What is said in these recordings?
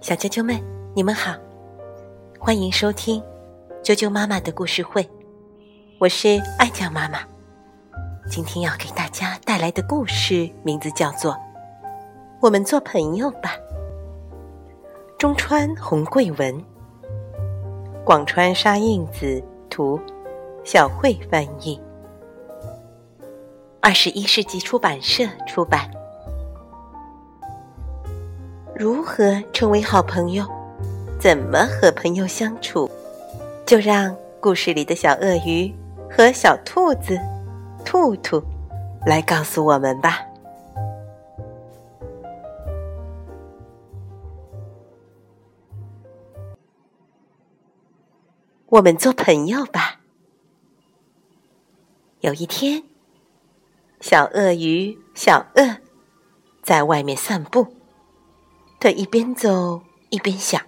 小啾啾们，你们好，欢迎收听啾啾妈妈的故事会，我是爱酱妈妈。今天要给大家带来的故事名字叫做《我们做朋友吧》。中川红桂文，广川沙印子图，小慧翻译，二十一世纪出版社出版。如何成为好朋友？怎么和朋友相处？就让故事里的小鳄鱼和小兔子兔兔来告诉我们吧。我们做朋友吧。有一天，小鳄鱼小鳄在外面散步。他一边走一边想：“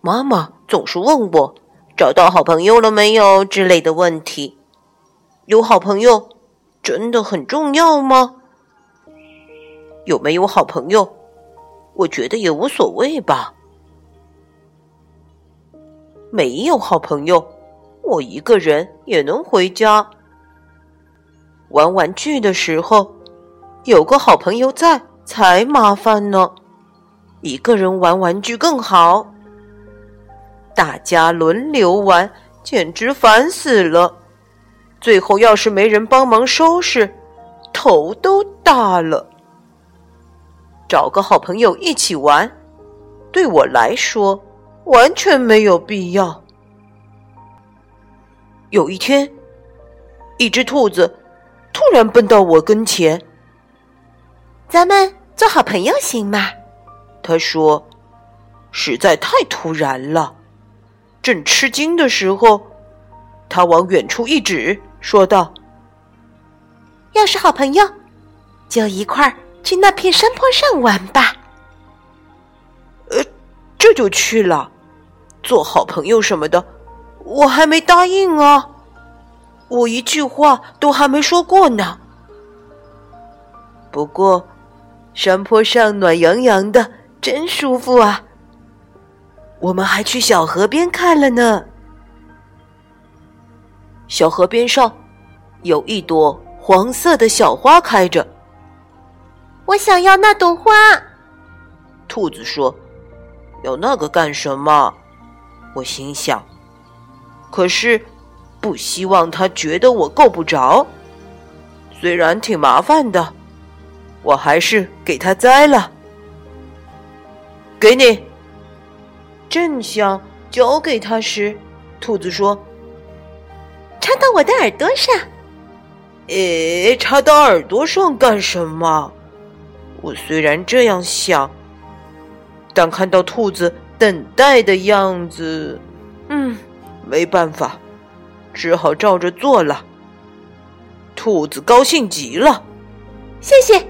妈妈总是问我找到好朋友了没有之类的问题。有好朋友真的很重要吗？有没有好朋友，我觉得也无所谓吧。没有好朋友，我一个人也能回家玩玩具的时候，有个好朋友在才麻烦呢。”一个人玩玩具更好，大家轮流玩，简直烦死了。最后要是没人帮忙收拾，头都大了。找个好朋友一起玩，对我来说完全没有必要。有一天，一只兔子突然奔到我跟前：“咱们做好朋友行吗？”他说：“实在太突然了。”正吃惊的时候，他往远处一指，说道：“要是好朋友，就一块儿去那片山坡上玩吧。”呃，这就去了。做好朋友什么的，我还没答应啊，我一句话都还没说过呢。不过，山坡上暖洋洋的。真舒服啊！我们还去小河边看了呢。小河边上有一朵黄色的小花开着，我想要那朵花。兔子说：“要那个干什么？”我心想，可是不希望它觉得我够不着。虽然挺麻烦的，我还是给它摘了。给你。正想交给他时，兔子说：“插到我的耳朵上。”“诶，插到耳朵上干什么？”我虽然这样想，但看到兔子等待的样子，嗯，没办法，只好照着做了。兔子高兴极了：“谢谢，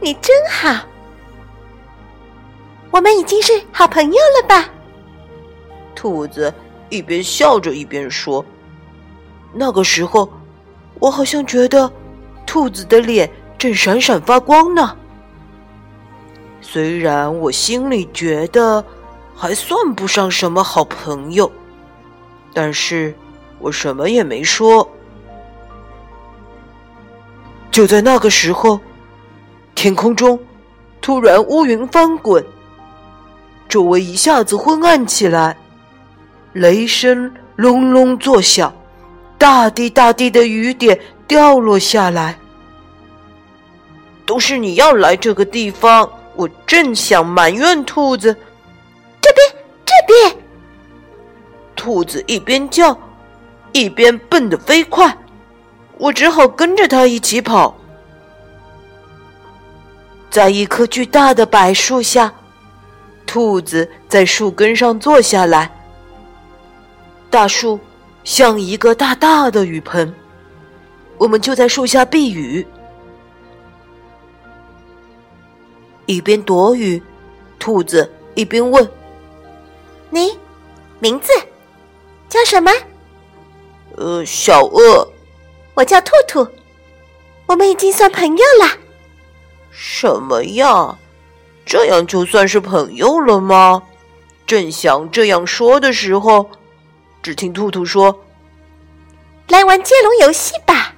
你真好。”我们已经是好朋友了吧？兔子一边笑着一边说：“那个时候，我好像觉得兔子的脸正闪闪发光呢。虽然我心里觉得还算不上什么好朋友，但是我什么也没说。就在那个时候，天空中突然乌云翻滚。”周围一下子昏暗起来，雷声隆隆作响，大滴大滴的雨点掉落下来。都是你要来这个地方，我正想埋怨兔子。这边，这边！兔子一边叫，一边蹦得飞快，我只好跟着它一起跑。在一棵巨大的柏树下。兔子在树根上坐下来，大树像一个大大的雨盆，我们就在树下避雨，一边躲雨，兔子一边问：“你名字叫什么？”“呃，小鳄。”“我叫兔兔。”“我们已经算朋友了。”“什么呀？”这样就算是朋友了吗？正想这样说的时候，只听兔兔说：“来玩接龙游戏吧。”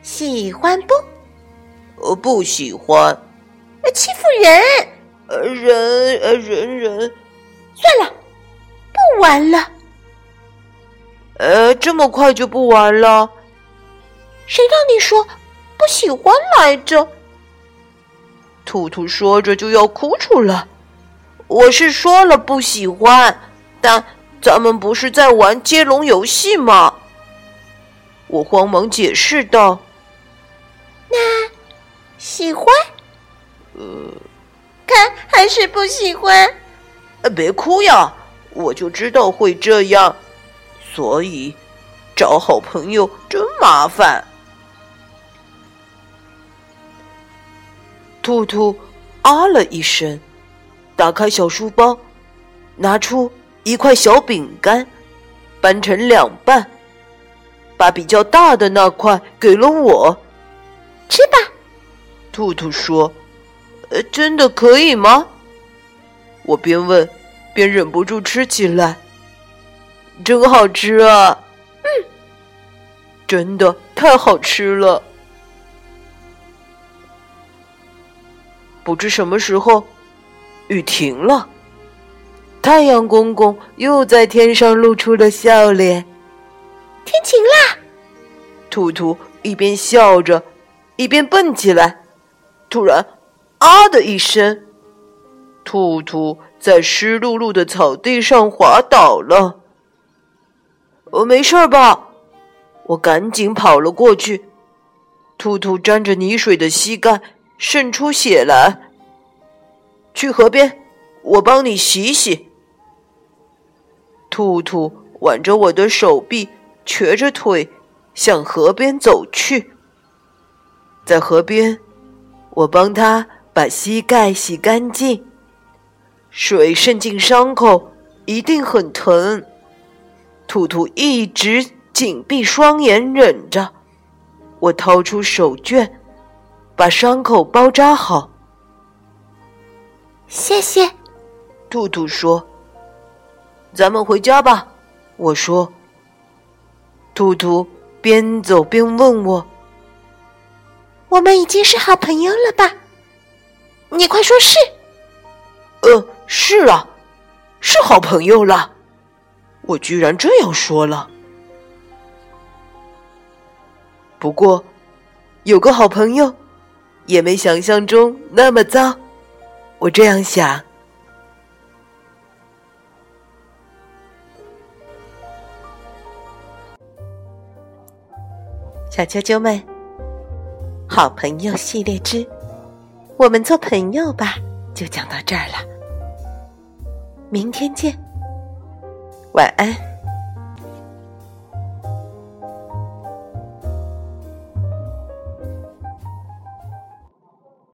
喜欢不？呃，不喜欢。欺负人？呃，人呃人人。算了，不玩了。呃，这么快就不玩了？谁让你说不喜欢来着？兔兔说着就要哭出来。我是说了不喜欢，但咱们不是在玩接龙游戏吗？我慌忙解释道。那喜欢？呃，看还是不喜欢。呃，别哭呀，我就知道会这样，所以找好朋友真麻烦。兔兔啊了一声，打开小书包，拿出一块小饼干，掰成两半，把比较大的那块给了我。吃吧，兔兔说：“呃，真的可以吗？”我边问边忍不住吃起来，真好吃啊！嗯，真的太好吃了。不知什么时候，雨停了，太阳公公又在天上露出了笑脸。天晴啦！兔兔一边笑着。一边蹦起来，突然“啊”的一声，兔兔在湿漉漉的草地上滑倒了。我没事吧？我赶紧跑了过去。兔兔沾着泥水的膝盖渗出血来。去河边，我帮你洗洗。兔兔挽着我的手臂，瘸着腿向河边走去。在河边，我帮他把膝盖洗干净。水渗进伤口，一定很疼。兔兔一直紧闭双眼忍着。我掏出手绢，把伤口包扎好。谢谢，兔兔说：“咱们回家吧。”我说。兔兔边走边问我。我们已经是好朋友了吧？你快说是。呃，是啊，是好朋友了。我居然这样说了。不过，有个好朋友，也没想象中那么糟。我这样想。小啾啾们。好朋友系列之，我们做朋友吧，就讲到这儿了。明天见，晚安。